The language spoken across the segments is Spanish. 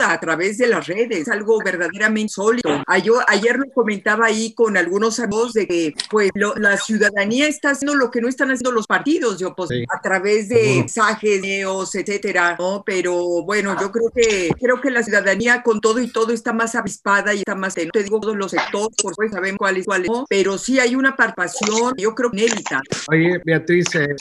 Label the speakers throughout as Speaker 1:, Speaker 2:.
Speaker 1: a través de las redes, algo verdaderamente sólido. Ayer, lo comentaba ahí con algunos amigos de que pues la ciudadanía está haciendo lo que no están haciendo los partidos de oposición a través de mensajes, videos, etcétera, ¿no? Pero bueno, yo creo que creo que la ciudadanía con todo y todo está más avispada y está más, no te digo todos los sectores, por supuesto sabemos cuáles cuáles, ¿no? pero sí hay una participación, yo creo inédita.
Speaker 2: Oye, Beatriz, eh,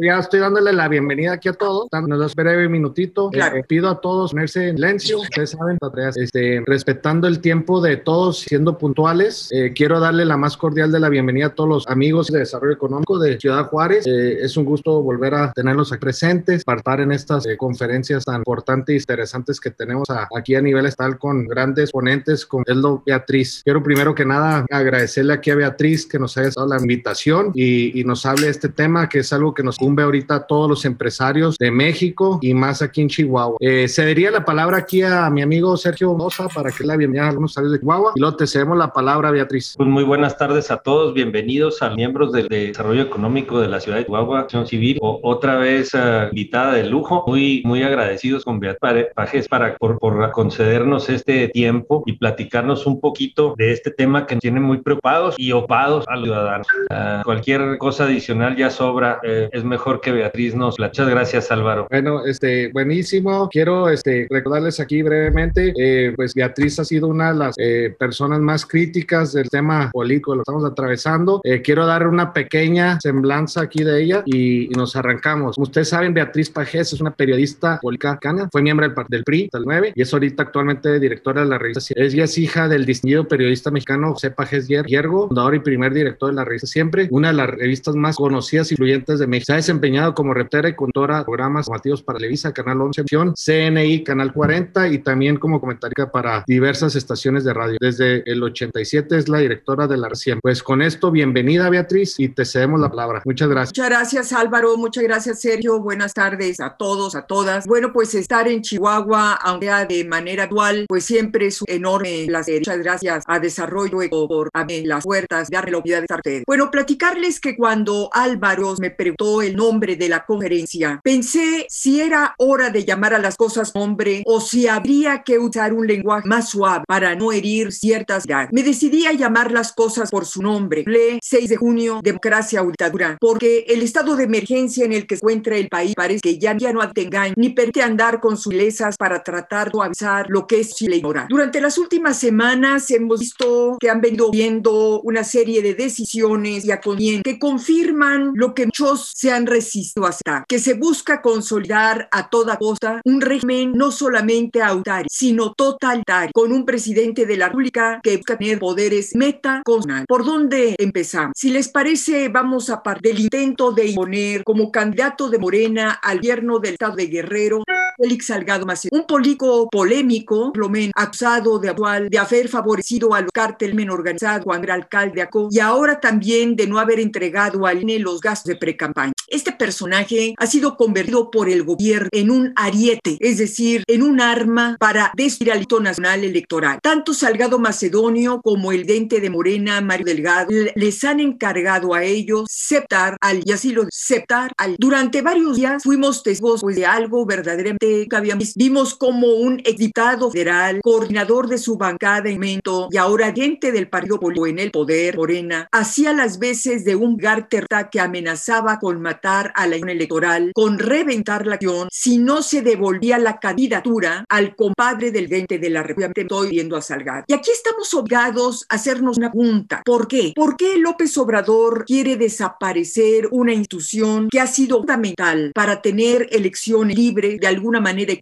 Speaker 2: ya estoy dándole la bienvenida aquí a todos, nos das breve minutito, eh, pido a todos ponerse en silencio, ustedes saben, este, respetando el tiempo de todos, siendo puntuales, eh, quiero darle la más cordial de la bienvenida a todos los amigos de desarrollo económico de Ciudad Juárez, es un gusto volver a tenerlos aquí presentes, participar en estas conferencias tan importantes y interesantes que tenemos aquí a nivel estatal con grandes ponentes, con Eldo Beatriz. Quiero primero que nada agradecerle aquí a Beatriz que nos haya dado la invitación y, y nos hable de este tema que es algo que nos cumbe ahorita a todos los empresarios de México y más aquí en Chihuahua. Eh, cedería la palabra aquí a mi amigo Sergio Moza para que la bienvenida a algunos de Chihuahua y luego te cedemos la palabra, Beatriz.
Speaker 3: Pues muy buenas tardes a todos, bienvenidos a miembros del Desarrollo Económico de la Ciudad de Chihuahua, Acción Civil, o, otra vez uh, invitada de lujo, muy, muy agradecidos con Beatriz Pajes para, por, por concedernos este tiempo y platicarnos un poquito de este tema que nos tiene muy preocupados y opados a los ciudadanos. Uh, cualquier cosa adicional ya sobra, eh, es mejor que Beatriz nos. Muchas gracias, Álvaro.
Speaker 2: Bueno, este, buenísimo. Quiero este, recordarles aquí brevemente, eh, pues Beatriz ha sido una de las eh, personas más críticas del tema político, lo estamos atravesando. quiero dar una pequeña semblanza aquí de ella y, nos arrancamos. Como ustedes saben, Beatriz Pajés es una periodista política, fue miembro del, del PRI, del 9, y es ahorita actualmente directora de la revista. Ella es hija del distinguido periodista mexicano José Pajés Hiergo, fundador y primer director de la revista Siempre, una de las revistas más conocidas y influyentes de México. Se ha desempeñado como reportera y conductora de programas informativos para Televisa, Canal 11, CNI, Canal 40 y también como comentarista para diversas estaciones de radio. Desde el 87 es la directora de la RCIEM. Pues con esto, bienvenida Beatriz y te cedemos la palabra. Muchas gracias.
Speaker 1: Muchas gracias Álvaro, muchas gracias Sergio, buenas tardes a todos, a todas. Bueno, pues estar en Chihuahua, aunque sea de manera dual, pues siempre es un enorme placer. Muchas gracias a Desarrollo por abrir las puertas, darle la oportunidad de estar ustedes. Bueno, platicarles que cuando Álvaro me preguntó el nombre de la conferencia, pensé si era hora de llamar a las cosas nombre o si habría que usar un lenguaje más suave para no herir ciertas ideas. Me decidí a llamar las cosas por su nombre. Le 6 de junio, democracia o dictadura, porque el estado de emergencia en el que se encuentra el país parece que ya, ya no engaño ni permite andar con sus lesas para tratar de avisar lo que es Chile ignorar. Durante las últimas semanas hemos visto que han venido viendo una serie de decisiones y acontecimientos que confirman lo que muchos se han resistido a aceptar, que se busca consolidar a toda costa un régimen no solamente sino totalitario, con un presidente de la República que busca tener poderes meta ¿Por dónde empezamos? Si les parece, vamos a partir del intento de imponer como candidato de Morena al gobierno del estado de Guerrero Félix Salgado Macedonio, un político polémico, lo menos acusado de, de haber favorecido al cártel men organizado cuando era alcalde de Aco y ahora también de no haber entregado al INE los gastos de pre-campaña. Este personaje ha sido convertido por el gobierno en un ariete, es decir, en un arma para destruir al nacional electoral. Tanto Salgado Macedonio como el dente de Morena, Mario Delgado, les han encargado a ellos septar al, y así lo septar al. Durante varios días fuimos testigos pues, de algo verdaderamente que habíamos vimos como un diputado federal, coordinador de su bancada en momento y ahora diente del partido político en el poder, Morena, hacía las veces de un garterta que amenazaba con matar a la electoral, con reventar la acción si no se devolvía la candidatura al compadre del dente de la República. Estoy viendo a Salgado. Y aquí estamos obligados a hacernos una pregunta. ¿Por qué? ¿Por qué López Obrador quiere desaparecer una institución que ha sido fundamental para tener elecciones libres, de alguna manera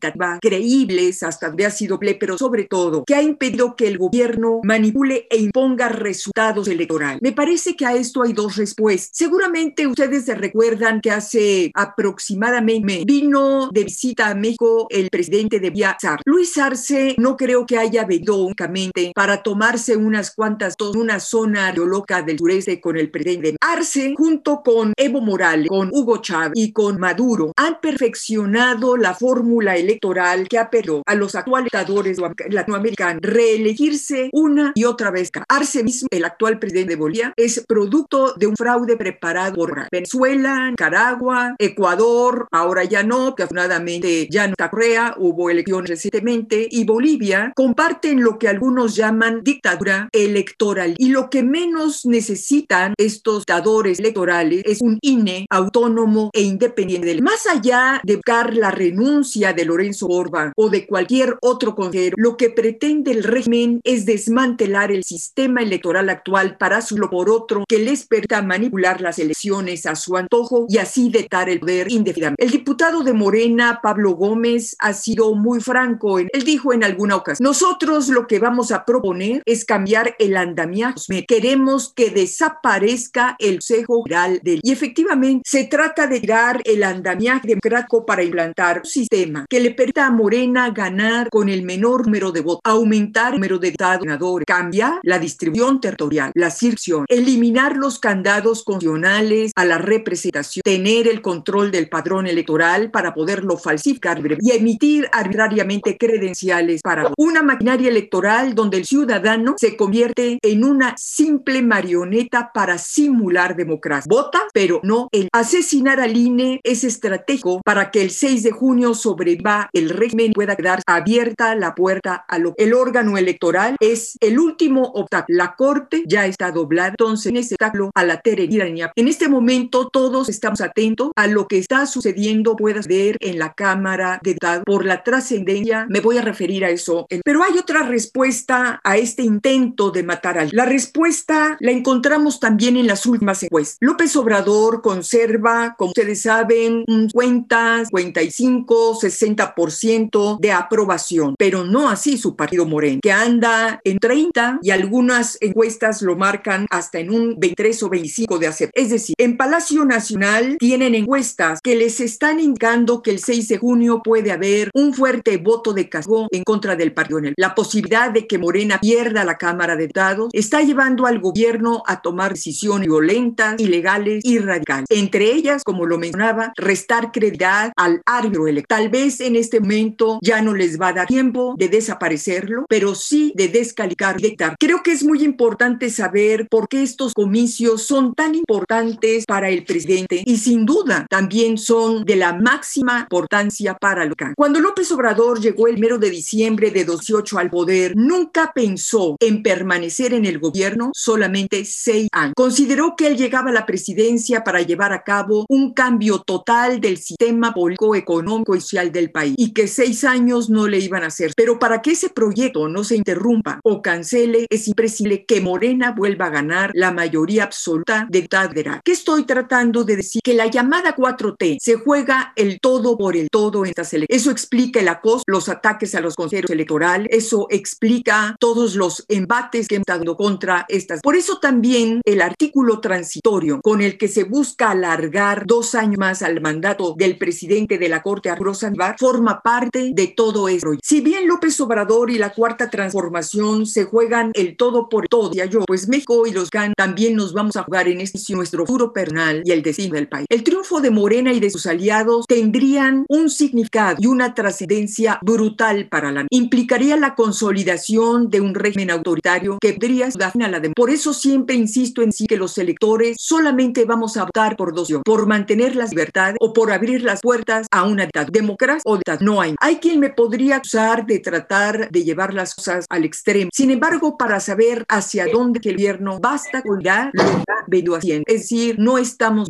Speaker 1: creíbles, hasta donde ha sido ple, pero sobre todo, que ha impedido que el gobierno manipule e imponga resultados electorales? Me parece que a esto hay dos respuestas. Seguramente ustedes se recuerdan que hace aproximadamente vino de visita a México el presidente de Villar. Luis Arce no creo que haya venido únicamente para tomarse unas cuantas, una zona loca del sureste con el presidente. Arce, junto con Evo Morales, con Hugo Chávez y con Maduro, han perfeccionado la fórmula electoral que ha perdido a los actuales dictadores latinoamericanos reelegirse una y otra vez. Arce mismo, el actual presidente de Bolivia, es producto de un fraude preparado por Venezuela, Nicaragua, Ecuador, ahora ya no, que afortunadamente ya no Corea, hubo elecciones recientemente, y Bolivia comparten lo que algunos llaman dictadura electoral. Y lo que menos necesitan estos dictadores electorales es un INE autónomo e independiente. Más allá de buscar la renuncia de Lorenzo Orban o de cualquier otro consejero, lo que pretende el régimen es desmantelar el sistema electoral actual para su por otro que les permita manipular las elecciones a su antojo y así detar el poder indefinidamente. El diputado de Morena, Pablo Gómez, ha sido muy franco. Él dijo en alguna ocasión, nosotros lo que vamos a proponer es cambiar el andamiaje. Queremos que desaparezca el Consejo General del... Y efectivamente se trata de tirar el andamiaje democrático para implantar un sistema que le permita a Morena ganar con el menor número de votos, aumentar el número de diputados, cambiar la distribución territorial, la circulación, eliminar los candados constitucionales a la representación, tener el control del padrón electoral para poderlo falsificar y emitir arbitrariamente credenciales para una maquinaria electoral donde el ciudadano se convierte en una simple marioneta para simular democracia. Vota, pero no el asesinar al INE es estratégico para que el 6 de junio sobreviva el régimen pueda quedar abierta la puerta a lo el órgano electoral es el último obstáculo. La corte ya está doblada, entonces en ese obstáculo a la tiranía. En este momento todos estamos atentos a lo que está sucediendo, puedas ver en la Cámara de Diputados por la trascendencia. Me voy a referir a eso. Pero hay otra respuesta a este intento de matar al. La respuesta la encontramos también en las últimas encuestas. López Obrador conserva, como ustedes saben, un 50, 55, 60% de aprobación, pero no así su partido Moreno, que anda en 30 y algunas encuestas lo marcan hasta en un 23 o 25 de aceptación. Es decir, en Palacio Nacional tienen encuestas que les están indicando que el 6 de junio puede haber un fuerte voto de castigo en contra del partido. La posibilidad de que Morena pierda la Cámara de Diputados está llevando al gobierno a tomar decisiones violentas, ilegales y radicales. Entre ellas, como lo mencionaba, restar credibilidad al árbitro electoral. Tal vez en este momento ya no les va a dar tiempo de desaparecerlo, pero sí de descalificar. Creo que es muy importante saber por qué estos comicios son tan importantes para el presidente y sin duda también son de la máxima importancia para local. Cuando López Obrador llegó el mero de diciembre de 2018 al poder, nunca pensó en permanecer en el gobierno solamente seis años. Consideró que él llegaba a la presidencia para llevar a cabo un cambio total del sistema político, económico y social del país y que seis años no le iban a hacer. Pero para que ese proyecto no se interrumpa o cancele, es imprescindible que Morena vuelva a ganar la mayoría absoluta de federal. ¿Qué estoy tratando de decir? Que la llamada 4T se juega el todo por el todo en estas elecciones. Eso explica el acoso, los ataques a los consejeros electorales, eso explica todos los embates que hemos dado contra estas. Por eso también el artículo transitorio con el que se busca alargar dos años más al mandato del presidente de la Corte, Arturo forma parte de todo esto. Si bien López Obrador y la Cuarta Transformación se juegan el todo por todo, ya yo, pues México y los GAN también nos vamos a jugar en este nuestro futuro personal y el destino del país. El triunfo de Morena y de sus aliados tendrían un significado y una trascendencia brutal para la implicaría la consolidación de un régimen autoritario que podría dar a la democracia. Por eso siempre insisto en sí que los electores solamente vamos a votar por dos por mantener las libertades o por abrir las puertas a una dictadura. Democracia o dictadura. No hay. Hay quien me podría acusar de tratar de llevar las cosas al extremo. Sin embargo, para saber hacia dónde el gobierno basta con ya lo está haciendo. Es decir, no estamos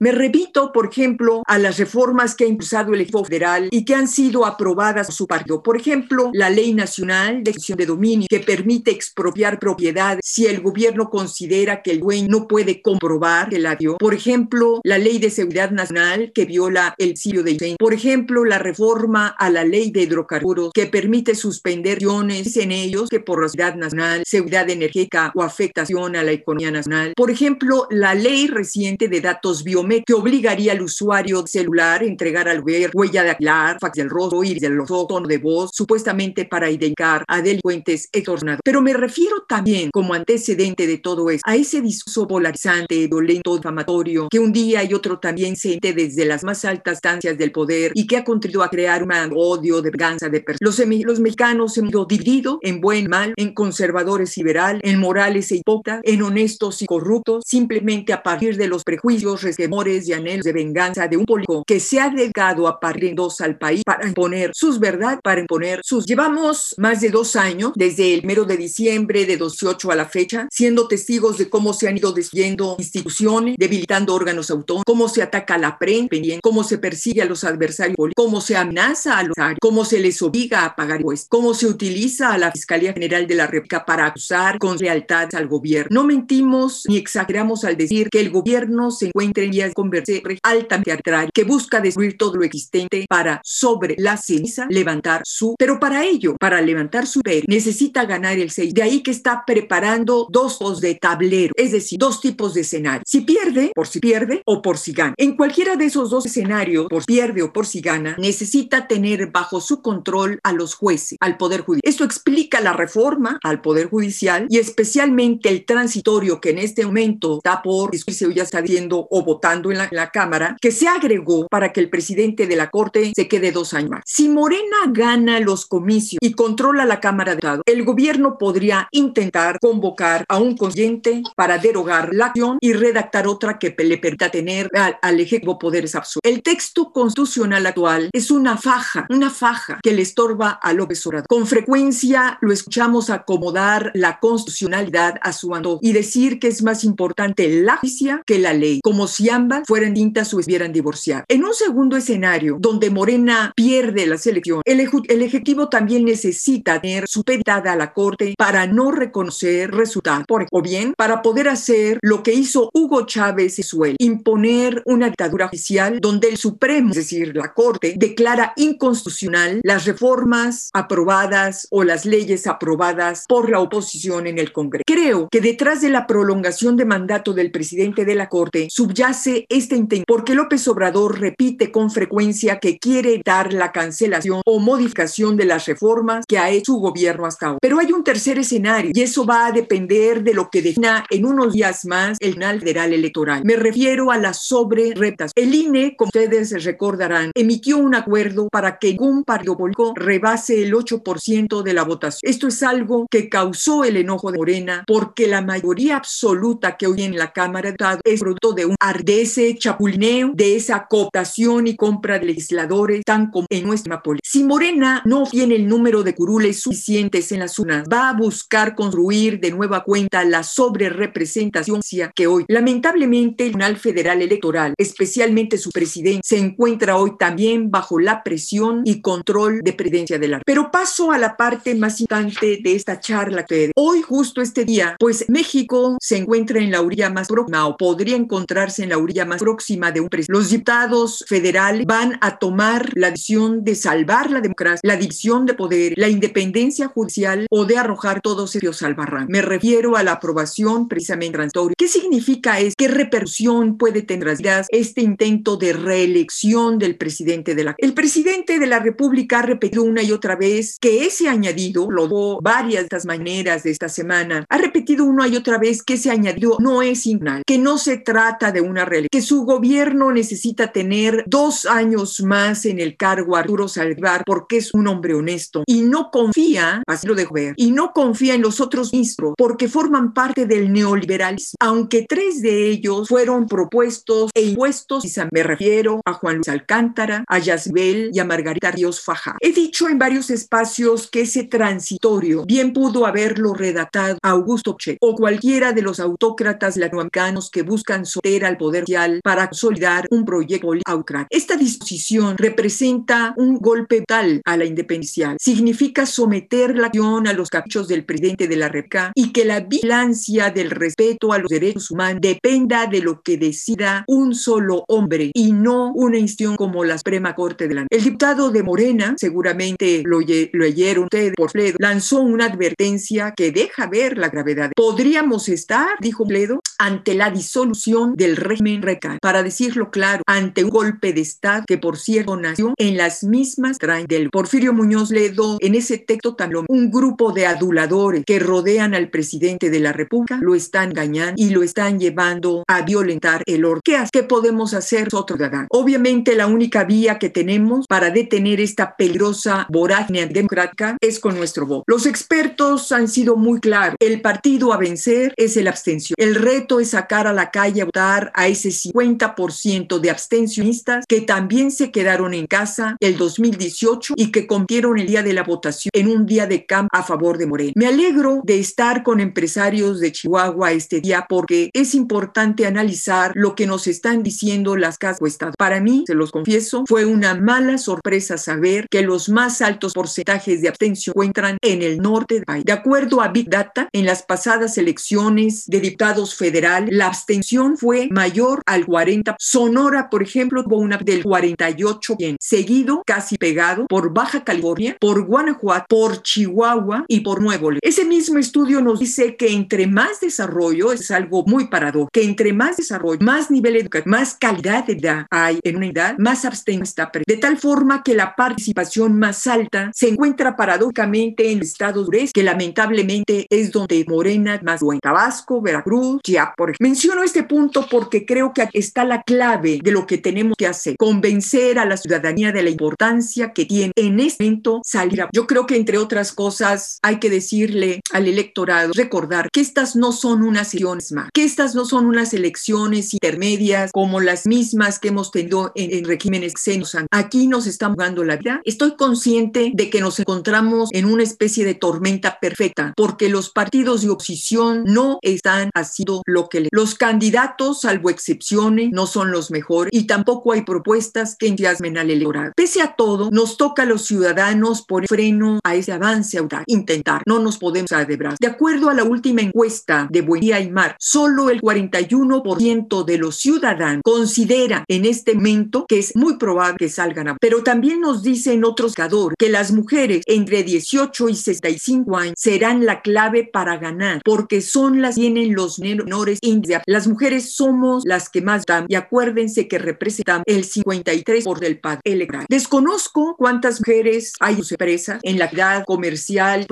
Speaker 1: Me repito, por ejemplo, a las reformas que ha impulsado el equipo federal y que han sido aprobadas por su partido. Por ejemplo, la Ley Nacional de Excepción de Dominio que permite expropiar propiedad si el gobierno considera que el dueño no puede comprobar que la dio. Por ejemplo, la Ley de Seguridad Nacional que viola el sitio de incendio. Por ejemplo, la reforma a la Ley de Hidrocarburos que permite suspender acciones en ellos que por seguridad nacional, seguridad energética o afectación a la economía nacional. Por ejemplo, la ley reciente de datos biométricos que obligaría al usuario celular a entregar al ver huella de aclar, fax del rostro, iris del rostro, tono de voz, supuestamente para identificar a delincuentes extorsionadores. Pero me refiero también, como antecedente de todo esto, a ese discurso polarizante, violento, difamatorio, que un día y otro también se siente desde las más altas instancias del poder y que ha contribuido a crear un odio de venganza de personas. Los, los mexicanos hemos ido divididos en buen y mal, en conservadores y liberal, en morales e hipócritas, en honestos y corruptos, simplemente a partir de los prejuicios resquemores y anhelos de venganza de un político que se ha dedicado a partir dos al país para imponer sus verdades, para imponer sus... Llevamos más de dos años, desde el mero de diciembre de 2018 a la fecha, siendo testigos de cómo se han ido destruyendo instituciones, debilitando órganos autónomos, cómo se ataca a la prensa, cómo se persigue a los adversarios políticos, cómo se amenaza a los cómo se les obliga a pagar impuestos, cómo se utiliza a la Fiscalía General de la República para acusar con lealtad al gobierno. No mentimos ni exageramos al decir que el gobierno se encuentra vías de convertirse altamente arbitrario, que busca destruir todo lo existente para sobre la ceniza levantar su... Pero para ello, para levantar su imperio, necesita ganar el 6. De ahí que está preparando dos tipos de tablero, es decir, dos tipos de escenario. Si pierde, por si pierde o por si gana. En cualquiera de esos dos escenarios, por pierde o por si gana, necesita tener bajo su control a los jueces, al Poder Judicial. Esto explica la reforma al Poder Judicial y especialmente el transitorio que en este momento está por discutirse o ya está viendo o votando en la, en la Cámara, que se agregó para que el presidente de la Corte se quede dos años más. Si Morena gana los comicios y controla la Cámara de Estado, el gobierno podría intentar convocar a un consciente para derogar la acción y redactar otra que le permita tener al, al Ejecutivo poderes absolutos. El texto constitucional actual es una faja, una faja que le estorba a López Obrador. Con frecuencia lo escuchamos acomodar la constitucionalidad a su antojo y decir que es más importante la justicia que la ley, como si ambas fueran distintas o estuvieran divorciadas. En un segundo escenario, donde Morena pierde la selección, el, Ejecutivo también necesita tener supeditada a la Corte para no reconocer resultados, o bien para poder hacer lo que hizo Hugo Chávez y Suel, imponer una dictadura oficial donde el Supremo, es decir, la Corte, declara inconstitucional las reformas aprobadas o las leyes aprobadas por la oposición en el Congreso. Creo que detrás de la prolongación de mandato del presidente de la Corte subyace este intento, porque López Obrador repite con frecuencia que quiere dar la cancelación o modificación de las reformas que ha hecho su gobierno hasta ahora. Pero hay un tercer escenario y eso va a depender de lo que defina en unos días más el Tribunal Federal Electoral. Me refiero a las sobre El INE, como ustedes recordarán, emitió un acuerdo para que ningún partido político rebase el 8% de la votación. Esto es algo que causó el enojo de Morena porque la mayoría absoluta que hoy en la Cámara de Diputados es producto de un de ese chapulineo, de esa cooptación y compra de legisladores tan como en nuestra política. Si Morena no tiene el número de curules suficientes en las urnas, va a buscar construir de nueva cuenta la sobrerepresentación que hoy, lamentablemente, el Tribunal Federal Electoral, especialmente su presidente, se encuentra hoy también bajo la presión y control de presidencia de la. Pero paso a la parte más importante de esta charla que hoy, justo este día, pues México se encuentra en la orilla más próxima o podría encontrarse en la orilla más próxima de un presidente. Los diputados federales van a tomar la decisión de salvar la democracia, la división de poder, la independencia judicial o de arrojar todos ellos al barranco. Me refiero a la aprobación precisamente transitoria. ¿Qué significa es? ¿Qué repercusión puede tener este intento de reelección del presidente de la El presidente de la República ha repetido una y otra vez que ese añadido, lo dio varias de estas maneras de esta semana, ha repetido una y otra vez que ese añadido no es inal, que no se trata de una reelección, que su gobierno necesita tener dos años más en el cargo Arturo Salvar porque es un hombre honesto y no confía, así lo dejo ver, y no confía en los otros ministros porque forman parte del neoliberalismo, aunque tres de ellos fueron propuestos e impuestos, y me refiero a Juan Luis Alcántara, a Yasbel y a Margarita Ríos Faja. He dicho en varios espacios que ese transitorio bien pudo haberlo redactado Augusto Che o cualquiera de los autócratas latinoamericanos que buscan someter al poder para consolidar un proyecto autócrata. Esta disposición representa un golpe tal a la independencia. Significa someter la acción a los caprichos del presidente de la República y que la vigilancia del respeto a los derechos humanos dependa de lo que decida un solo hombre y no una institución como la Suprema Corte de la El diputado de Morena, seguramente lo, lo leyeron ustedes por Fledo, lanzó una advertencia que deja ver la gravedad. Podríamos estar, dijo Fledo, ante la disolución del régimen recal. Para decirlo claro, ante un golpe de Estado que por cierto nació en las mismas traen del Porfirio Muñoz Ledo, en ese texto también un grupo de aduladores que rodean al presidente de la República lo están engañando y lo están llevando a violentar el orden. ¿Qué, ¿Qué podemos hacer nosotros? Obviamente la única vía que tenemos para detener esta peligrosa vorágine democrática es con nuestro voto. Los expertos han sido muy claros. El partido a vencer es el abstención. El reto es sacar a la calle a votar a a ese 50% de abstencionistas que también se quedaron en casa el 2018 y que compieron el día de la votación en un día de campo a favor de Moreno. Me alegro de estar con empresarios de Chihuahua este día porque es importante analizar lo que nos están diciendo las casas Para mí, se los confieso, fue una mala sorpresa saber que los más altos porcentajes de abstención encuentran en el norte del país. De acuerdo a Big Data, en las pasadas elecciones de diputados federal, la abstención fue mayor al 40. Sonora, por ejemplo, tuvo una del 48, bien, seguido, casi pegado, por Baja California, por Guanajuato, por Chihuahua y por Nuevo León. Ese mismo estudio nos dice que entre más desarrollo, es algo muy paradójico, que entre más desarrollo, más nivel educativo, más calidad de edad hay en una edad, más abstención está De tal forma que la participación más alta se encuentra paradójicamente en el estado que lamentablemente es donde Morena más buena. Tabasco, Veracruz, Chiapas. Menciono este punto porque creo que está la clave de lo que tenemos que hacer, convencer a la ciudadanía de la importancia que tiene en este momento salir a... Yo creo que entre otras cosas hay que decirle al electorado, recordar que estas no son unas elecciones más, que estas no son unas elecciones intermedias como las mismas que hemos tenido en, en regímenes xenos. Aquí nos estamos jugando la vida. Estoy consciente de que nos encontramos en una especie de tormenta perfecta porque los partidos de oposición no están haciendo lo que le... Los candidatos, salvo excepciones, no son los mejores y tampoco hay propuestas que entusiasmen al electorado. Pese a todo, nos toca a los ciudadanos por freno a ese avance audaz. Intentar, no nos podemos dar de brazos. De acuerdo a la última encuesta de Buen Día y Mar, solo el 41% de los ciudadanos considera en este momento que es muy probable que salgan a... Pero también nos dicen otros cador que las mujeres entre 18 y 65 años serán la clave para ganar, porque son las que tienen los menores índices. Las mujeres somos las que más dan y acuérdense que representan el 53% por del padre electoral. Desconozco cuántas mujeres hay en su empresa en la actividad comercial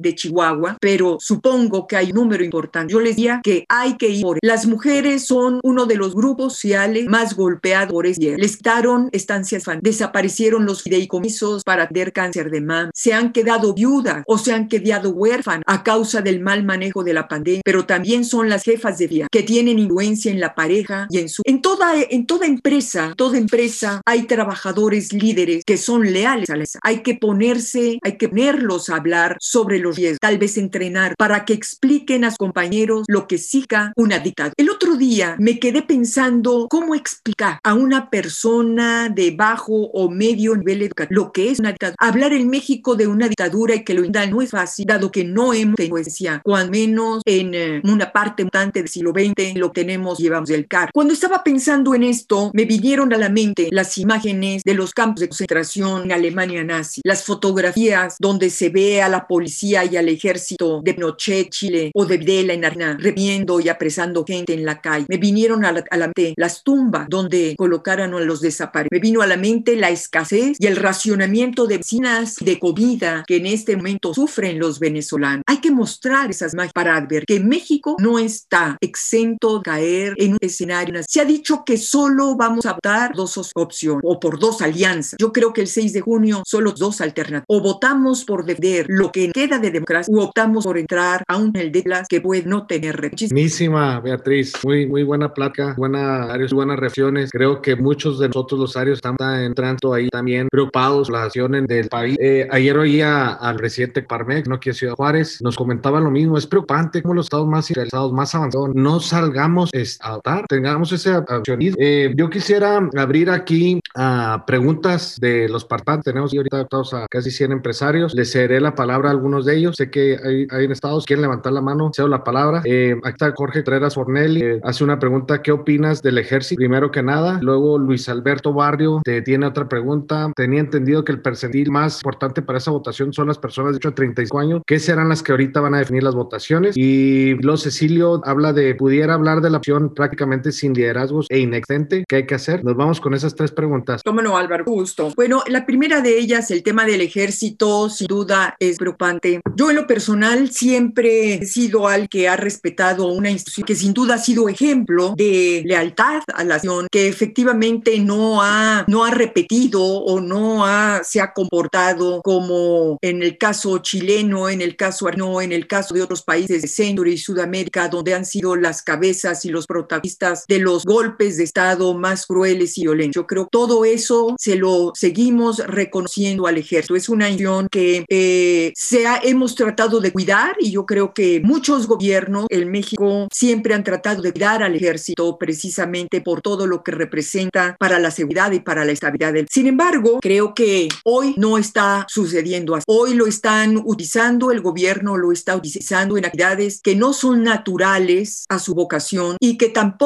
Speaker 1: de Chihuahua, pero supongo que hay un número importante. Yo les diría que hay que ir por Las mujeres son uno de los grupos sociales más golpeados por este Les quitaron estancias, desaparecieron los fideicomisos para tener cáncer de mama, se han quedado viudas o se han quedado huérfanas a causa del mal manejo de la pandemia, pero también son las jefas de día que tienen influencia en la pareja y en su en toda en toda empresa, toda empresa hay trabajadores líderes que son leales a la hay que ponerse, hay que ponerlos a hablar sobre los riesgos, tal vez entrenar para que expliquen a sus compañeros lo que siga una dictadura. El otro día me quedé pensando cómo explicar a una persona de bajo o medio nivel educativo lo que es una dictadura. Hablar en México de una dictadura y que lo entiendan no es fácil, dado que no hemos tenido cuando menos en eh, una parte importante del siglo XX lo tenemos, llevamos del CAR. Cuando estaba pensando en esto, me vinieron a la mente las imágenes de los campos de concentración en Alemania nazi, las fotografías donde se ve a la policía y al ejército de Pinochet, Chile, o de Videla en Argentina, reviendo y apresando gente en la calle. Me vinieron a la, mente las tumbas donde colocaron a los desaparecidos. Me vino a la mente la escasez y el racionamiento de medicinas de comida que en este momento sufren los venezolanos. Hay que mostrar esas imágenes para ver que México no está exento de caer en un escenario. Se ha dicho que solo vamos a votar dos opciones o por dos alianzas. Yo creo que el 6 de junio solo dos alternativas. O votamos por defender lo que queda de democracia o optamos por entrar a un el de las que puede no tener
Speaker 2: Buenísima, Beatriz. Muy, muy buena placa, buena, buenas reflexiones. Creo que muchos de nosotros los arios estamos entrando ahí también preocupados por la situación del país. Eh, ayer oía al presidente Parmex, no quiero Ciudad Juárez, nos comentaba lo mismo. Es preocupante cómo los estados más industrializados, más avanzados, no salgamos a votar, tengamos ese accionismo. Eh, yo quisiera abrir aquí a preguntas de los participantes. Tenemos ahorita a casi 100 empresarios. Les cederé la palabra a algunos de ellos. Sé que hay, hay en estados, quieren levantar la mano, cedo la palabra. Eh, aquí está Jorge Treras Fornelli, eh, hace una pregunta, ¿qué opinas del ejército? Primero que nada. Luego Luis Alberto Barrio te tiene otra pregunta. Tenía entendido que el percentil más importante para esa votación son las personas de 8 a 35 años. ¿Qué serán las que ahorita van a definir las votaciones? Y Lo Cecilio habla de, pudiera hablar de la opción prácticamente sin liderazgos e inexistente. ¿Qué hay que hacer? Nos vamos con esas tres preguntas.
Speaker 1: Cómo no, Álvaro, justo. Bueno, la primera de ellas, el tema del ejército, sin duda es preocupante. Yo en lo personal siempre he sido al que ha respetado una institución que sin duda ha sido ejemplo de lealtad a la nación, que efectivamente no ha, no ha repetido o no ha, se ha comportado como en el caso chileno, en el caso no, en el caso de otros países de Centro y Sudamérica, donde han sido las cabezas y los protagonistas de los golpes de Estado más crueles y violentos. Yo creo que todo eso se lo seguimos reconociendo al ejército. Es una acción que eh, se ha, hemos tratado de cuidar y yo creo que muchos gobiernos en México siempre han tratado de cuidar al ejército precisamente por todo lo que representa para la seguridad y para la estabilidad del. Sin embargo, creo que hoy no está sucediendo así. Hoy lo están utilizando, el gobierno lo está utilizando en actividades que no son naturales a su vocación y que tampoco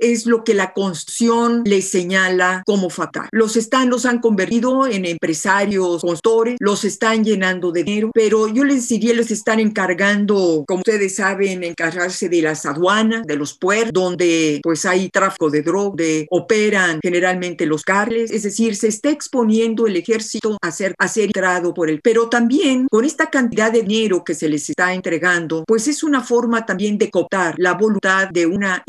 Speaker 1: es lo que la Constitución les señala como fatal. Los están, los han convertido en empresarios, consultores, los están llenando de dinero, pero yo les diría, les están encargando, como ustedes saben, encargarse de las aduanas, de los puertos, donde pues hay tráfico de droga, de operan generalmente los carles, es decir, se está exponiendo el ejército a ser, a ser entrado por el, pero también con esta cantidad de dinero que se les está entregando, pues es una forma también de cooptar la voluntad de una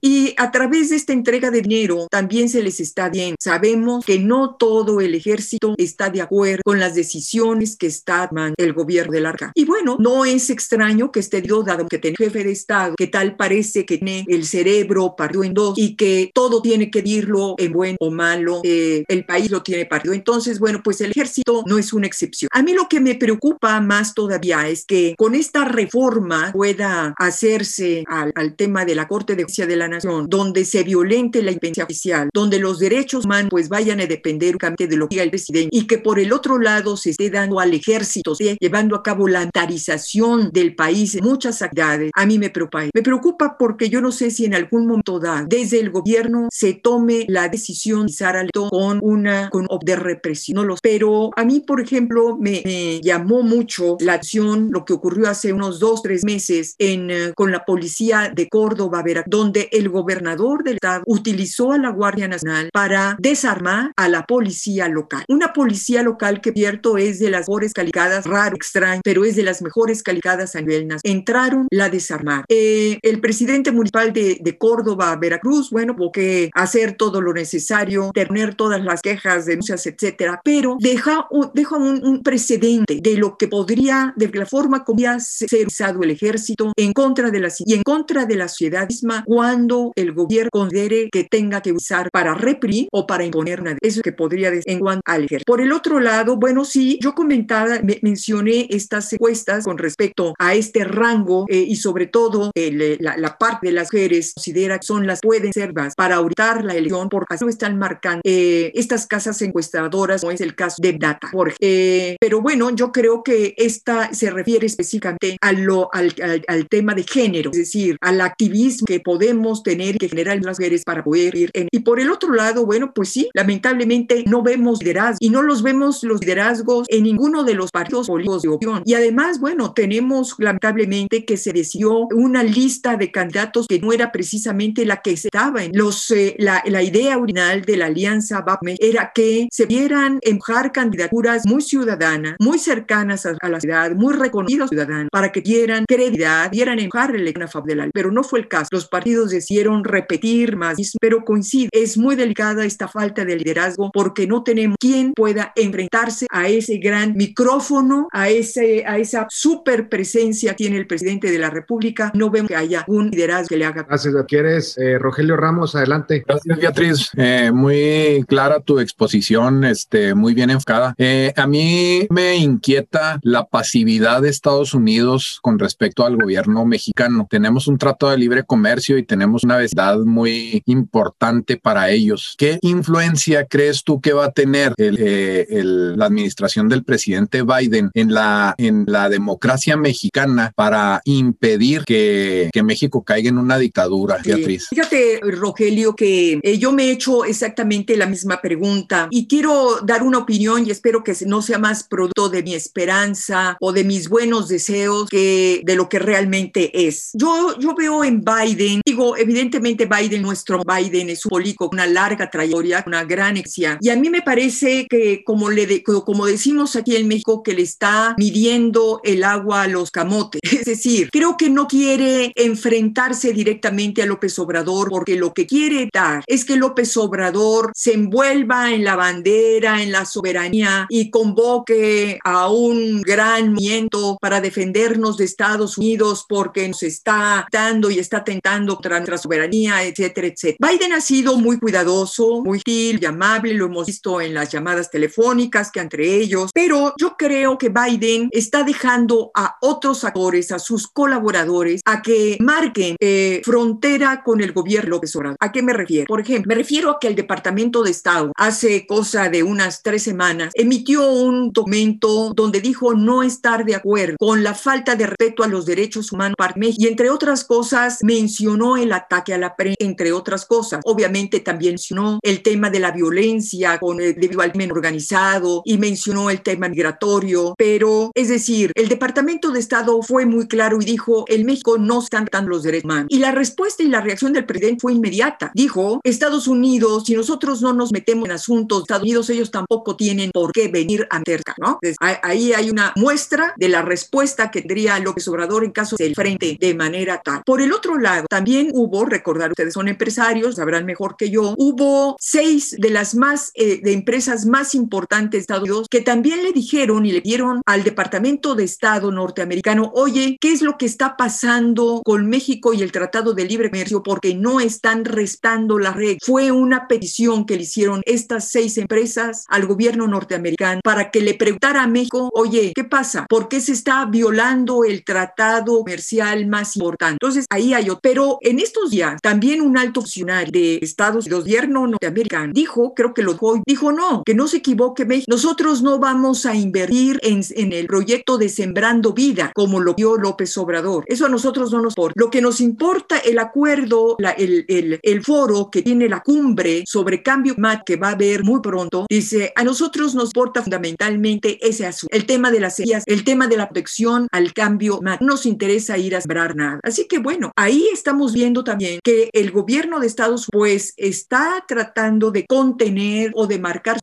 Speaker 1: Y a través de esta entrega de dinero también se les está bien. Sabemos que no todo el ejército está de acuerdo con las decisiones que está tomando el gobierno del arca. Y bueno, no es extraño que esté dado que tiene jefe de Estado, que tal parece que tiene el cerebro partido en dos y que todo tiene que dirlo en bueno o malo, eh, el país lo tiene partido. Entonces, bueno, pues el ejército no es una excepción. A mí lo que me preocupa más todavía es que con esta reforma pueda hacerse al, al tema de la Corte de Justicia de la Nación, donde se violente la independencia oficial, donde los derechos humanos pues vayan a depender de lo que diga el presidente y que por el otro lado se esté dando al ejército, se llevando a cabo la antarización del país en muchas actividades, a mí me preocupa. Me preocupa porque yo no sé si en algún momento da, desde el gobierno se tome la decisión de al con una con de represión, no los, pero a mí, por ejemplo, me, me, llamó mucho la acción, lo que ocurrió hace unos dos, tres meses en, uh, con la policía de Córdoba, Veracruz, donde el gobernador del estado utilizó a la Guardia Nacional para desarmar a la policía local. Una policía local que, cierto, es de las mejores calificadas, raro, extraño, pero es de las mejores calificadas a nivel nacional. Entraron, la desarmaron. Eh, el presidente municipal de, de, Córdoba, Veracruz, bueno, tuvo que hacer todo lo necesario, tener todas las quejas, denuncias, etcétera, pero deja, un, deja un, un, precedente de lo que podría, de la forma como ya ser usado el ejército en contra de la y en contra de la sociedad misma cuando el gobierno considere que tenga que usar para reprimir o para imponer una eso que podría decir en cuanto al ejército. Por el otro lado, bueno, sí, yo comentaba, me, mencioné estas encuestas con respecto a este rango eh, y sobre todo el, la, la, parte de las mujeres considera que son las pueden ser más para auditar la elección porque así lo están marcando eh, estas casas encuestadoras, como es el caso de Data. Por, eh, pero bueno, yo creo que esta se refiere específicamente a lo, al, al, al, tema de género, es decir, al activismo que podemos tener que generan las mujeres para poder ir en. Y por el otro lado, bueno, pues sí, lamentablemente no vemos liderazgos y no los vemos los liderazgos en ninguno de los partidos políticos de opción. Y además, bueno, tenemos lamentablemente que se decidió una lista de candidatos que no era precisamente la que se daba en los, eh, la, la, idea original de la alianza BAPME era que se vieran empujar candidaturas muy ciudadanas, muy cercanas a, la ciudad, muy reconocidas ciudadanas, para que dieran credibilidad, dieran empujar el a favor de la pero no fue el caso. Los partidos decidieron repetir más, pero coincide, es muy delicada esta falta de liderazgo porque no tenemos quien pueda enfrentarse a ese gran micrófono, a, ese, a esa super presencia que tiene el presidente de la República. No vemos que haya un liderazgo que le haga.
Speaker 2: Gracias, ¿quieres? Eh, Rogelio Ramos, adelante.
Speaker 4: Gracias, Beatriz. Eh, muy clara tu exposición, este, muy bien enfocada. Eh, a mí me inquieta la pasividad de Estados Unidos con respecto al gobierno mexicano. Tenemos un trato de libre comercio y tenemos una verdad muy importante para ellos. ¿Qué influencia crees tú que va a tener el, eh, el, la administración del presidente Biden en la, en la democracia mexicana para impedir que, que México caiga en una dictadura, Beatriz?
Speaker 1: Sí. Fíjate, Rogelio, que eh, yo me he hecho exactamente la misma pregunta y quiero dar una opinión y espero que no sea más producto de mi esperanza o de mis buenos deseos que de lo que realmente es. Yo, yo veo en Biden, digo, evidentemente Biden, nuestro Biden es un político con una larga trayectoria, una gran exia. Y a mí me parece que, como, le de, como decimos aquí en México, que le está midiendo el agua a los camotes. Decir, creo que no quiere enfrentarse directamente a López Obrador porque lo que quiere dar es que López Obrador se envuelva en la bandera, en la soberanía y convoque a un gran movimiento para defendernos de Estados Unidos porque nos está dando y está tentando contra nuestra soberanía, etcétera, etcétera. Biden ha sido muy cuidadoso, muy gentil y amable, lo hemos visto en las llamadas telefónicas que entre ellos, pero yo creo que Biden está dejando a otros actores, a sus colaboradores, a que marquen eh, frontera con el gobierno López Obrador. ¿A qué me refiero? Por ejemplo, me refiero a que el Departamento de Estado hace cosa de unas tres semanas emitió un documento donde dijo no estar de acuerdo con la falta de respeto a los derechos humanos para México y entre otras cosas mencionó el ataque a la prensa, entre otras cosas. Obviamente también mencionó el tema de la violencia con el, debido al crimen organizado y mencionó el tema migratorio, pero es decir, el Departamento de Estado fue muy claro y dijo, el México no están tratando los derechos humanos. Y la respuesta y la reacción del presidente fue inmediata. Dijo, Estados Unidos, si nosotros no nos metemos en asuntos de Estados Unidos, ellos tampoco tienen por qué venir a meter, ¿no? ahí hay una muestra de la respuesta que tendría López Obrador en caso del frente de manera tal. Por el otro lado, también hubo, recordar, ustedes son empresarios, sabrán mejor que yo, hubo seis de las más, eh, de empresas más importantes de Estados Unidos que también le dijeron y le dieron al Departamento de Estado norteamericano, oye, ¿qué es lo que está pasando con México y el Tratado de Libre Comercio? Porque no están restando la red. Fue una petición que le hicieron estas seis empresas al gobierno norteamericano para que le preguntara a México, oye, ¿qué pasa? ¿Por qué se está violando el tratado comercial más importante? Entonces, ahí hay otro. Pero en estos días, también un alto funcionario de Estados Unidos, gobierno norteamericano, dijo, creo que lo dijo, dijo no, que no se equivoque México. Nosotros no vamos a invertir en, en el proyecto de Sembrando Vida, como lo vio López Obrador. Eso a nosotros no nos importa. Lo que nos importa, el acuerdo, la, el, el, el foro que tiene la cumbre sobre cambio climático que va a haber muy pronto, dice, a nosotros nos importa fundamentalmente ese asunto, el tema de las semillas, el tema de la protección al cambio climático. No nos interesa ir a sembrar nada. Así que bueno, ahí estamos viendo también que el gobierno de Estados pues está tratando de contener o de marcar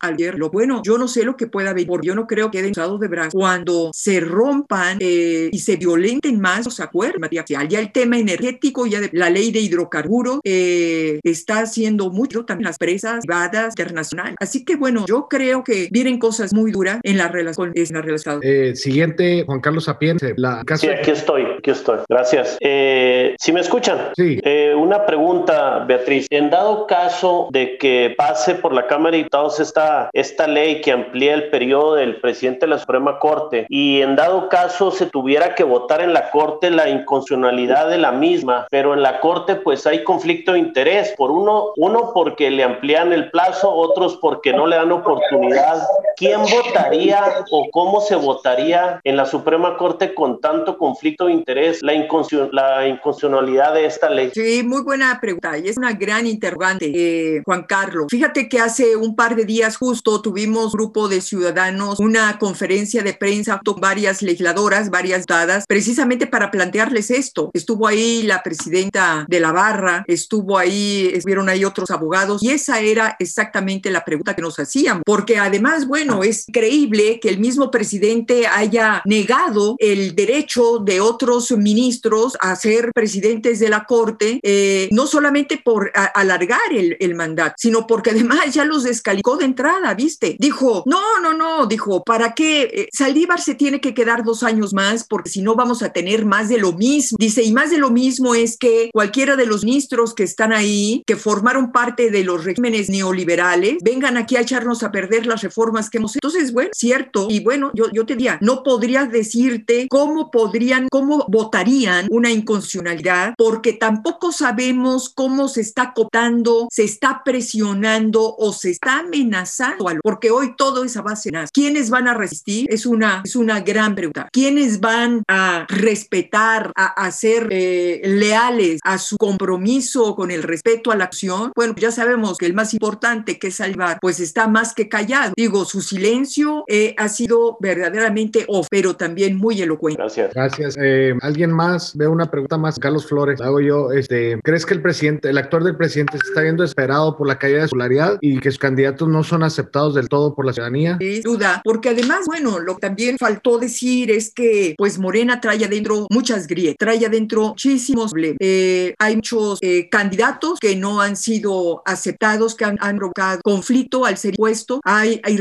Speaker 1: al lo bueno, yo no sé lo que pueda venir, porque yo no creo que queden usados de brazos cuando se rompan eh, y se violenten más los acuerdos material. Ya el tema energético, ya de, la ley de hidrocarburos eh, está haciendo mucho también las presas privadas internacionales. Así que bueno, yo creo que vienen cosas muy duras en la relación. En la relación.
Speaker 2: Eh, siguiente, Juan Carlos Sapiense.
Speaker 5: La Sí, aquí estoy, aquí estoy. Gracias. Eh, ¿Sí me escuchan?
Speaker 2: Sí.
Speaker 5: Eh, una pregunta, Beatriz. En dado caso de que pase por la Cámara de Diputados esta, esta ley que amplía el periodo del presidente de la Suprema Corte y en dado caso se tuviera que votar en la Corte la inconstitucionalidad de la misma, pero en la Corte pues hay conflicto de interés, por uno, uno porque le amplían el plazo, otros porque no le dan oportunidad. ¿Quién votaría o cómo se votaría en la Suprema Corte con tanto conflicto de interés la, la inconstitucionalidad de esta ley?
Speaker 1: Sí, muy buena pregunta y es una gran interrogante, eh, Juan Carlos. Fíjate que hace un par de días justo tuvimos grupo de ciudadanos una conferencia de prensa con varias legisladoras, varias dadas, precisamente para plantearles esto. Estuvo ahí la presidenta de la barra, estuvo ahí, estuvieron ahí otros abogados y esa era exactamente la pregunta que nos hacían, porque además, bueno, es increíble que el mismo presidente haya negado el derecho de otros ministros a ser presidentes de la Corte, eh, no solamente por alargar el, el mandato, sino porque además ya los descalicó de entrada, ¿viste? Dijo, no, no, no, dijo, ¿para qué? Eh, Saldívar se tiene que quedar dos años más porque si no vamos a tener más de lo mismo. Dice, y más de lo mismo es que cualquiera de los ministros que están ahí, que formaron parte de los regímenes neoliberales, vengan aquí a echarnos a perder las reformas que hemos hecho. Entonces, bueno, cierto. Y bueno, yo, yo te diría, no podrías decirte cómo podrían, cómo votarían una inconstitucionalidad, porque tampoco sabemos cómo se está copando, se está presionando o se está amenazando, porque hoy todo es a base de ¿Quiénes van a resistir? Es una, es una gran pregunta. ¿Quiénes van a respetar, a, a ser eh, leales a su compromiso con el respeto a la acción? Bueno, ya sabemos que el más importante que es salvar, pues está más que callado. Digo, su silencio eh, ha sido verdaderamente off, pero también muy elocuente.
Speaker 5: Gracias.
Speaker 2: Gracias. Eh, ¿Alguien más? Veo una pregunta más. Carlos Flores, hago yo. Este, ¿Crees que el presidente, el actor del presidente se está viendo esperado por la caída de su popularidad y que sus candidatos no son aceptados del todo por la ciudadanía?
Speaker 1: Sin duda, porque además, bueno, lo que también faltó decir es que, pues, Morena trae adentro muchas grietas, trae adentro muchísimos problemas. Eh, hay muchos eh, candidatos que no han sido aceptados, que han, provocado conflicto al ser puesto. Hay, hay,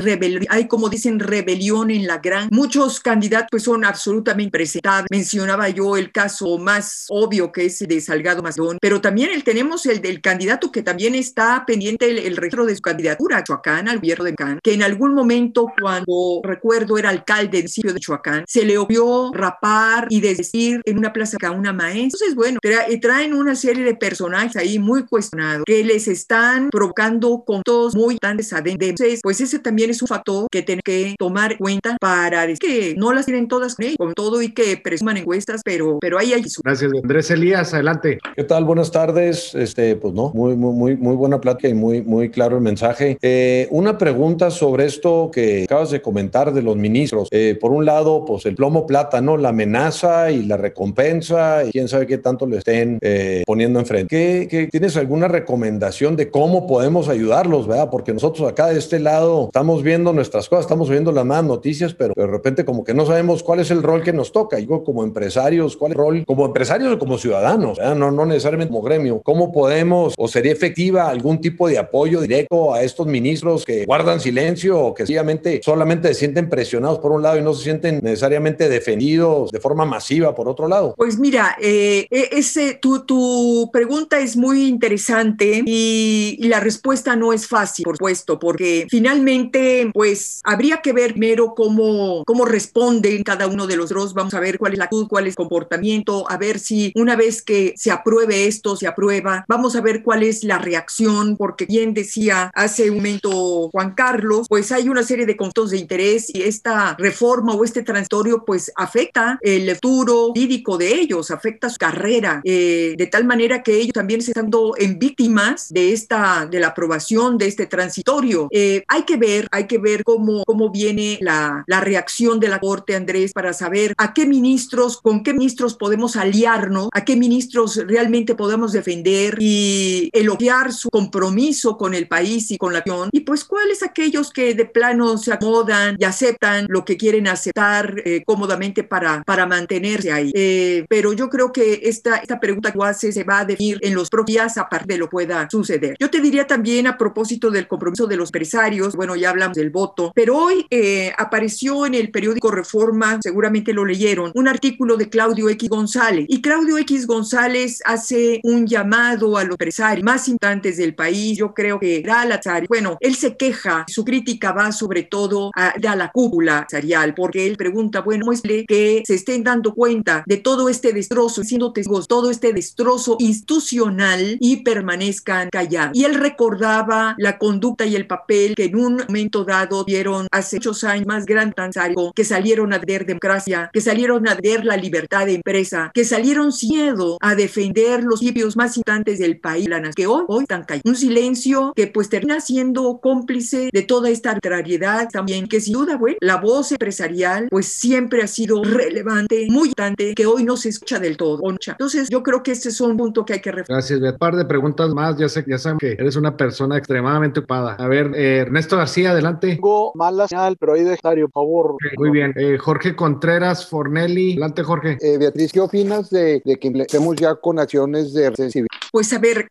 Speaker 1: hay, como dicen, rebelión en la gran. Muchos candidatos pues, son absolutamente presentables. Mencionaba yo el caso más obvio que es de Salgado Macedón, pero también el, tenemos el del candidato que también está pendiente el, el registro de su candidatura a Chuacán, al gobierno de Can, que en algún momento, cuando recuerdo era alcalde del sitio de Chuacán, se le obvió y decir en una plaza a una maestra. Entonces, bueno, traen una serie de personajes ahí muy cuestionados que les están provocando con todos muy grandes adentro. Entonces, pues ese también es un factor que tienen que tomar en cuenta para decir que no las tienen todas con, con todo y que presuman encuestas, pero, pero ahí hay
Speaker 2: Gracias, Andrés Elías, adelante.
Speaker 6: ¿Qué tal? Buenas tardes. Este, pues no, muy, muy, muy, muy buena plática y muy, muy claro el mensaje. Eh, una pregunta sobre esto que acabas de comentar de los ministros. Eh, por un lado, pues el plomo plata, ¿no? La amenaza y la recompensa y quién sabe qué tanto le estén eh, poniendo enfrente. ¿Qué, ¿Qué, tienes alguna recomendación de cómo podemos ayudarlos, verdad? Porque nosotros acá de este lado estamos viendo nuestras cosas, estamos viendo las más noticias, pero de repente como que no sabemos cuál es el rol que nos toca. Digo, como empresarios, cuál es el rol como empresarios o como ciudadanos, No, no necesariamente como gremio. ¿Cómo podemos o sería efectiva algún tipo de apoyo directo a estos ministros que guardan silencio o que sencillamente solamente se sienten presionados por un lado y no se sienten necesariamente defendidos de forma masiva por otro lado?
Speaker 1: Pues mira, eh, e, ese, tu, tu, pregunta es muy interesante y, la respuesta no es fácil, por supuesto, porque finalmente, pues habría que ver primero cómo, cómo responden cada uno de los dos. Vamos a ver cuál es la actitud, cuál es el comportamiento, a ver si una vez que se apruebe esto, se aprueba, vamos a ver cuál es la reacción, porque bien decía hace un momento Juan Carlos, pues hay una serie de conflictos de interés y esta reforma o este transitorio, pues afecta el futuro jurídico de ellos, afecta su carrera, eh, de tal manera que ellos también se están dando en víctimas de esta, de la aprobación de este transitorio. Eh, hay que ver, hay que ver cómo, cómo viene la, la reacción de la Corte, Andrés, para saber a qué ministros, con qué ministros podemos aliarnos, a qué ministros realmente podemos defender y elogiar su compromiso con el país y con la nación. Y pues, ¿cuáles aquellos que de plano se acomodan y aceptan lo que quieren aceptar eh, cómodamente para, para mantenerse ahí? Eh, pero yo creo que esta, esta pregunta que hace se va a definir en los próximos días a partir de lo pueda suceder. Yo te diría también a propósito del compromiso de los empresarios, bueno, ya hablamos del voto, pero hoy eh, apareció en el periódico Reforma, seguramente lo leyeron, un artículo de Claudio X González. Y Claudio X González hace un llamado a los empresarios más importantes del país, yo creo que da la bueno, él se queja, su crítica va sobre todo a, a la cúpula empresarial, porque él pregunta, bueno, muestre que se estén dando cuenta de todo este destrozo, siendo testigos, todo este destrozo institucional y permanezcan callados. Y él recordaba la conducta y el papel que en un momento dado dieron hace muchos años más gran tanzario, que salieron a ver democracia, que salieron a ver la libertad de empresa, que salieron miedo a defender los principios más importantes del país, que hoy, hoy están callados. Un silencio que pues termina siendo cómplice de toda esta arbitrariedad también, que sin duda, bueno, la voz empresarial pues siempre ha sido relevante, muy importante, que hoy no se escucha del todo. Entonces yo creo que este es un punto que hay que reflexionar.
Speaker 2: Gracias, Un par de preguntas más, ya sé, ya saben que eres una persona extremadamente ocupada. A ver, eh, Ernesto García, adelante.
Speaker 7: Tengo mala señal, pero ahí de por favor.
Speaker 2: muy bien. Eh, Jorge Contreras Fornelli, adelante Jorge.
Speaker 7: Eh, Beatriz, ¿qué opinas de, de que empecemos ya con acciones de civil?
Speaker 1: Pues a ver,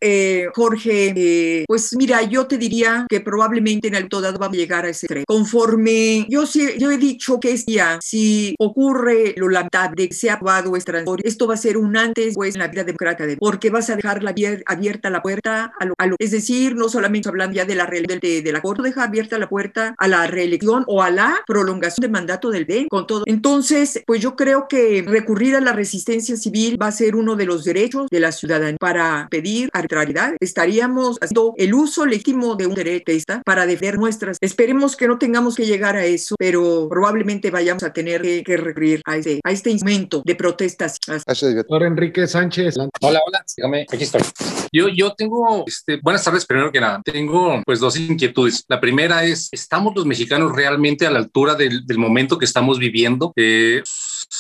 Speaker 1: Jorge, pues mira, yo te diría que probablemente en el dado va a llegar a ese tren. Conforme yo, yo he dicho que es ya, si ocurre lo lamentable que se ha aprobado este esto va a ser un antes pues en la vida democrática, porque vas a dejar la abierta la puerta a lo, a lo, es decir, no solamente hablando ya de la de, de la Corte, deja abierta la puerta a la reelección o a la prolongación de mandato del B con todo. Entonces, pues yo creo que recurrir a la resistencia civil va a ser uno de los derechos de la ciudadanía para pedir arbitrariedad. Estaríamos haciendo el uso legítimo de un derecho para defender nuestras. Esperemos que no tengamos que llegar a eso, pero probablemente vayamos a tener que, recurrir a este, a este instrumento de protestas.
Speaker 2: Doctor Enrique Sánchez.
Speaker 8: Hola, hola, dígame, aquí estoy. Yo, yo tengo, este, buenas tardes, primero que nada. Tengo pues dos inquietudes. La primera es, ¿estamos los mexicanos realmente a la altura del, del momento que estamos viviendo? Eh,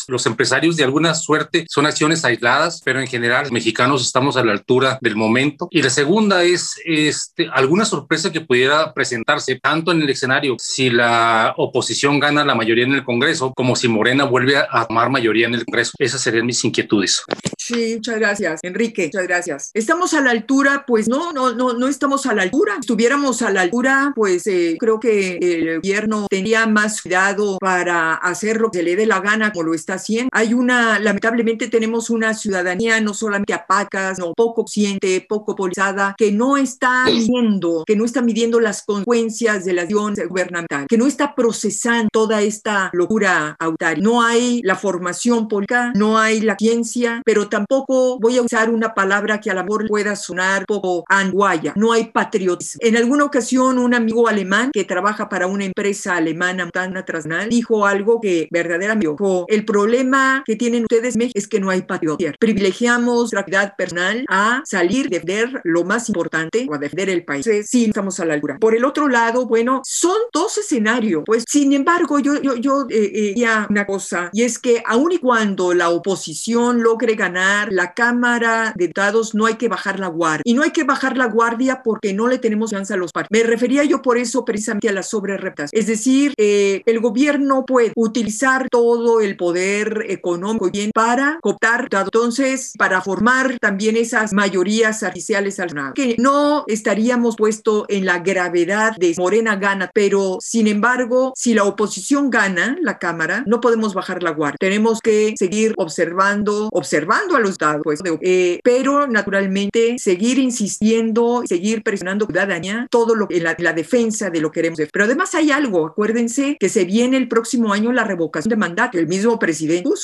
Speaker 8: los empresarios de alguna suerte son acciones aisladas, pero en general mexicanos estamos a la altura del momento. Y la segunda es este, alguna sorpresa que pudiera presentarse tanto en el escenario si la oposición gana la mayoría en el Congreso como si Morena vuelve a tomar mayoría en el Congreso. Esas serían mis inquietudes.
Speaker 1: Sí, muchas gracias, Enrique. Muchas gracias. ¿Estamos a la altura? Pues no, no, no, no estamos a la altura. Si estuviéramos a la altura, pues eh, creo que el gobierno tendría más cuidado para hacer lo que le dé la gana como lo está haciendo. Hay una, lamentablemente tenemos una ciudadanía no solamente apacas, no poco consciente, poco polarizada, que no está midiendo, que no está midiendo las consecuencias de la acción gubernamental, que no está procesando toda esta locura autaria. No hay la formación política, no hay la ciencia, pero tampoco voy a usar una palabra que a lo mejor pueda sonar poco anguaya. No hay patriotismo. En alguna ocasión, un amigo alemán que trabaja para una empresa alemana tan transnacional dijo algo que verdaderamente dijo, el problema que tienen ustedes es que no hay patriotismo. Privilegiamos la actividad personal a salir de defender lo más importante o a defender el país. Sí, estamos a la altura. Por el otro lado, bueno, son dos escenarios. Pues, sin embargo, yo, yo, yo eh, eh una cosa, y es que aun y cuando la oposición logre ganar la Cámara de Diputados, no hay que bajar la guardia. Y no hay que bajar la guardia porque no le tenemos chance a los partidos. Me refería yo por eso precisamente a las sobrerretas. Es decir, eh, el gobierno puede utilizar todo el poder económico y bien para cooptar, entonces, para formar también esas mayorías artificiales al que no estaríamos puesto en la gravedad de Morena gana, pero sin embargo, si la oposición gana la Cámara, no podemos bajar la guardia. Tenemos que seguir observando, observando a los estados, pues, eh, pero naturalmente seguir insistiendo, seguir presionando daña todo lo que la, la defensa de lo que queremos. Pero además hay algo, acuérdense que se viene el próximo año la revocación de mandato, el mismo presidente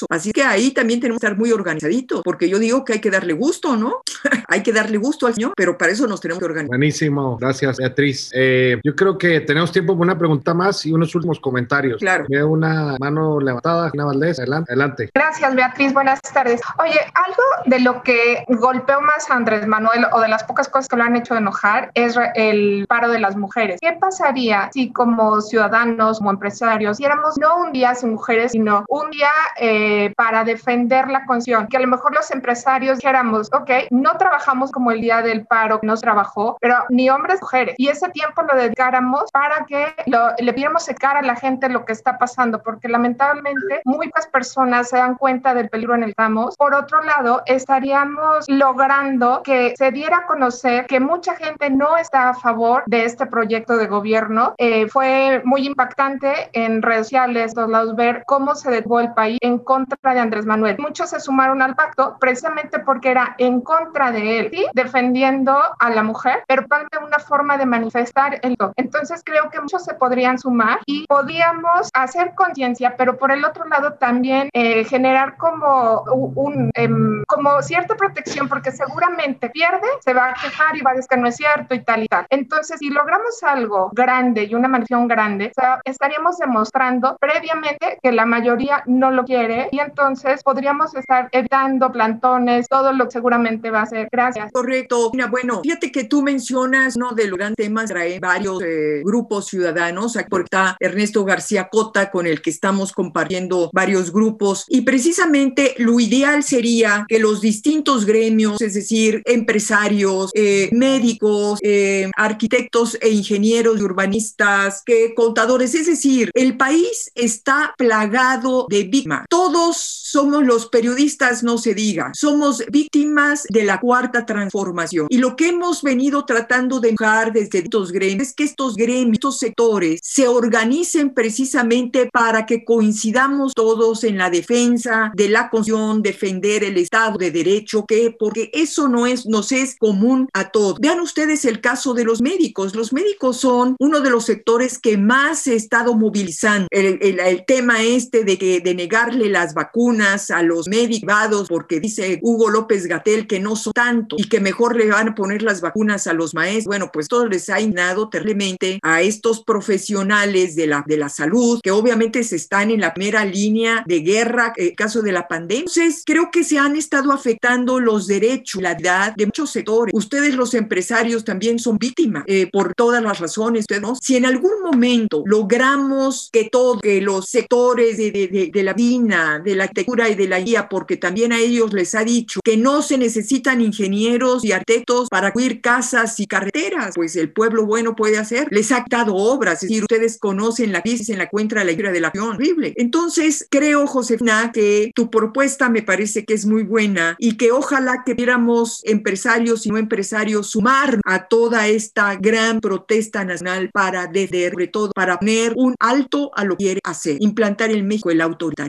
Speaker 1: Así que ahí también tenemos que estar muy organizaditos, porque yo digo que hay que darle gusto, ¿no? hay que darle gusto al señor, pero para eso nos tenemos que organizar.
Speaker 2: Buenísimo, gracias Beatriz. Eh, yo creo que tenemos tiempo para una pregunta más y unos últimos comentarios.
Speaker 1: Claro.
Speaker 2: Veo una mano levantada, Gina Valdés, adelante.
Speaker 9: Gracias Beatriz, buenas tardes. Oye, algo de lo que golpeó más a Andrés Manuel o de las pocas cosas que lo han hecho enojar es el paro de las mujeres. ¿Qué pasaría si como ciudadanos, como empresarios, hiciéramos no un día sin mujeres, sino un día eh, para defender la constitución? Que a lo mejor los empresarios dijéramos, ok, no trabajamos como el día del paro que nos trabajó, pero ni hombres ni mujeres. Y ese tiempo lo dedicáramos para que le pidiéramos cara a la gente lo que está pasando, porque lamentablemente muy pocas personas se dan cuenta del peligro en el que estamos. Por otro lado, estaríamos logrando que se diera a conocer que mucha gente no está a favor de este proyecto de gobierno. Eh, fue muy impactante en redes sociales, todos lados, ver cómo se detuvo el país en contra de Andrés Manuel. Muchos se sumaron al pacto precisamente porque era en contra de él, ¿sí? defendiendo a la mujer, pero de una forma de manifestar el Entonces creo que muchos se podrían sumar y podíamos hacer conciencia, pero por el otro lado también eh, generar como un, em, como cierta protección, porque seguramente pierde, se va a quejar y va a decir que no es cierto y tal y tal. Entonces, si logramos algo grande y una manifestación grande, estaríamos demostrando previamente que la mayoría no lo quiere y entonces podríamos estar evitando plantones, todo lo que seguramente va a ser. Gracias.
Speaker 1: Correcto. Mira, bueno, fíjate que tú mencionas uno de los grandes temas, trae varios eh, grupos ciudadanos, aquí está Ernesto García Cota, con el que estamos compartiendo varios grupos, y precisamente lo ideal sería que los distintos gremios, es decir, empresarios, eh, médicos, eh, arquitectos e ingenieros urbanistas, que contadores, es decir, el país está plagado de víctimas. Todos somos los periodistas, no se diga, somos víctimas de la cuarta transformación. Y lo que hemos venido tratando de dejar desde estos gremios es que estos gremios, estos sectores, se organicen precisamente para que coincidamos todos en la defensa de la constitución, defender el Estado de Derecho, que porque eso no es, nos es común a todos. Vean ustedes el caso de los médicos. Los médicos son uno de los sectores que más se ha estado movilizando. El, el, el tema este de, que, de negarle las vacunas a los médicos porque dice Hugo López Gatel que no son tanto y que mejor le van a poner las vacunas a los maestros. Bueno, pues todo les ha indignado terriblemente a estos profesionales de la, de la salud que obviamente se están en la primera línea de guerra en caso de la pandemia. Entonces, creo que se han estado afectando los derechos, la edad de muchos sectores. Ustedes los empresarios también son víctimas eh, por todas las razones. ¿no? Si en algún momento logramos que todos que los sectores de, de, de, la de la arquitectura y de la guía, porque también a ellos les ha dicho que no se necesitan ingenieros y arquitectos para construir casas y carreteras, pues el pueblo bueno puede hacer. Les ha dado obras, es decir, ustedes conocen la crisis en la cuenta de la guerra de la acción horrible. Entonces, creo, Josefina, que tu propuesta me parece que es muy buena y que ojalá que viéramos empresarios y no empresarios sumar a toda esta gran protesta nacional para desde sobre todo para poner un alto a lo que quiere hacer, implantar en México el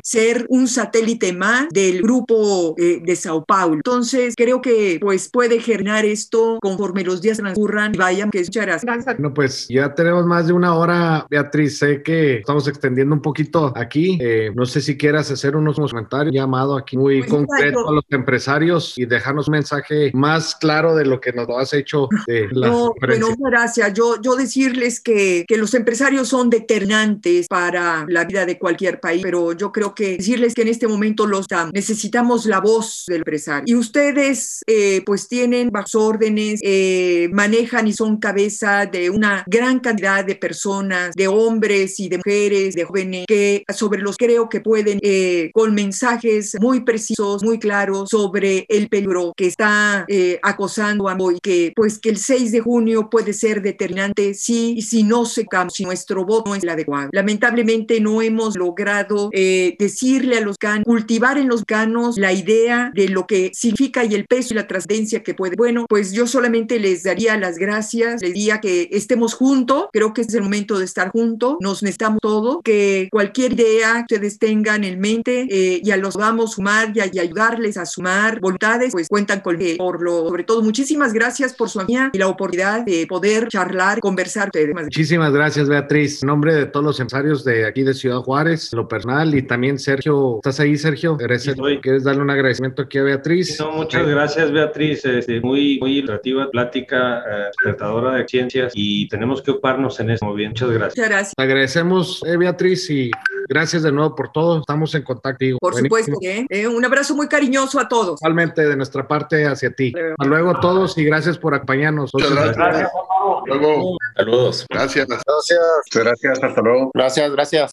Speaker 1: ser un satélite más del grupo eh, de Sao Paulo. Entonces, creo que pues puede generar esto conforme los días transcurran y vayan, que muchas gracias.
Speaker 2: Bueno, pues ya tenemos más de una hora, Beatriz, sé que estamos extendiendo un poquito aquí. Eh, no sé si quieras hacer unos comentarios, llamado aquí muy pues concreto a los empresarios y dejarnos un mensaje más claro de lo que nos has hecho. De la
Speaker 1: no, bueno, gracias. Yo, yo decirles que, que los empresarios son determinantes para la vida de cualquier país, pero yo creo que decirles que en este momento los necesitamos la voz del empresario. Y ustedes eh, pues tienen bajo órdenes, eh, manejan y son cabeza de una gran cantidad de personas, de hombres y de mujeres, de jóvenes, que sobre los creo que pueden eh, con mensajes muy precisos, muy claros sobre el peligro que está eh, acosando a hoy, que pues que el 6 de junio puede ser determinante si, si no se cambia, si nuestro voto no es el adecuado. Lamentablemente no hemos logrado decirle a los ganos, cultivar en los ganos la idea de lo que significa y el peso y la trascendencia que puede. Bueno, pues yo solamente les daría las gracias, les diría que estemos juntos, creo que es el momento de estar juntos, nos necesitamos todo, que cualquier idea que ustedes tengan en mente eh, y a los vamos a sumar y, a, y ayudarles a sumar voluntades, pues cuentan con eh, por lo sobre todo muchísimas gracias por su amistad y la oportunidad de poder charlar, conversar.
Speaker 2: Muchísimas gracias Beatriz, en nombre de todos los empresarios de aquí de Ciudad Juárez, lo personal y también Sergio, ¿estás ahí Sergio? ¿Quieres darle un agradecimiento aquí a Beatriz?
Speaker 3: No, muchas gracias Beatriz, este, muy, muy ilustrativa, plática, eh, despertadora de ciencias y tenemos que ocuparnos en eso. Muy bien, muchas gracias.
Speaker 1: Muchas gracias.
Speaker 2: Te agradecemos eh, Beatriz y gracias de nuevo por todo, estamos en contacto.
Speaker 1: Por Buenísimo. supuesto, ¿eh? Eh, un abrazo muy cariñoso a todos.
Speaker 2: Totalmente de nuestra parte hacia ti. Hasta luego a todos y gracias por acompañarnos.
Speaker 10: Muchas gracias. gracias.
Speaker 11: Luego.
Speaker 10: Saludos.
Speaker 11: Gracias.
Speaker 10: Gracias.
Speaker 11: Gracias. Hasta luego.
Speaker 10: Gracias, gracias.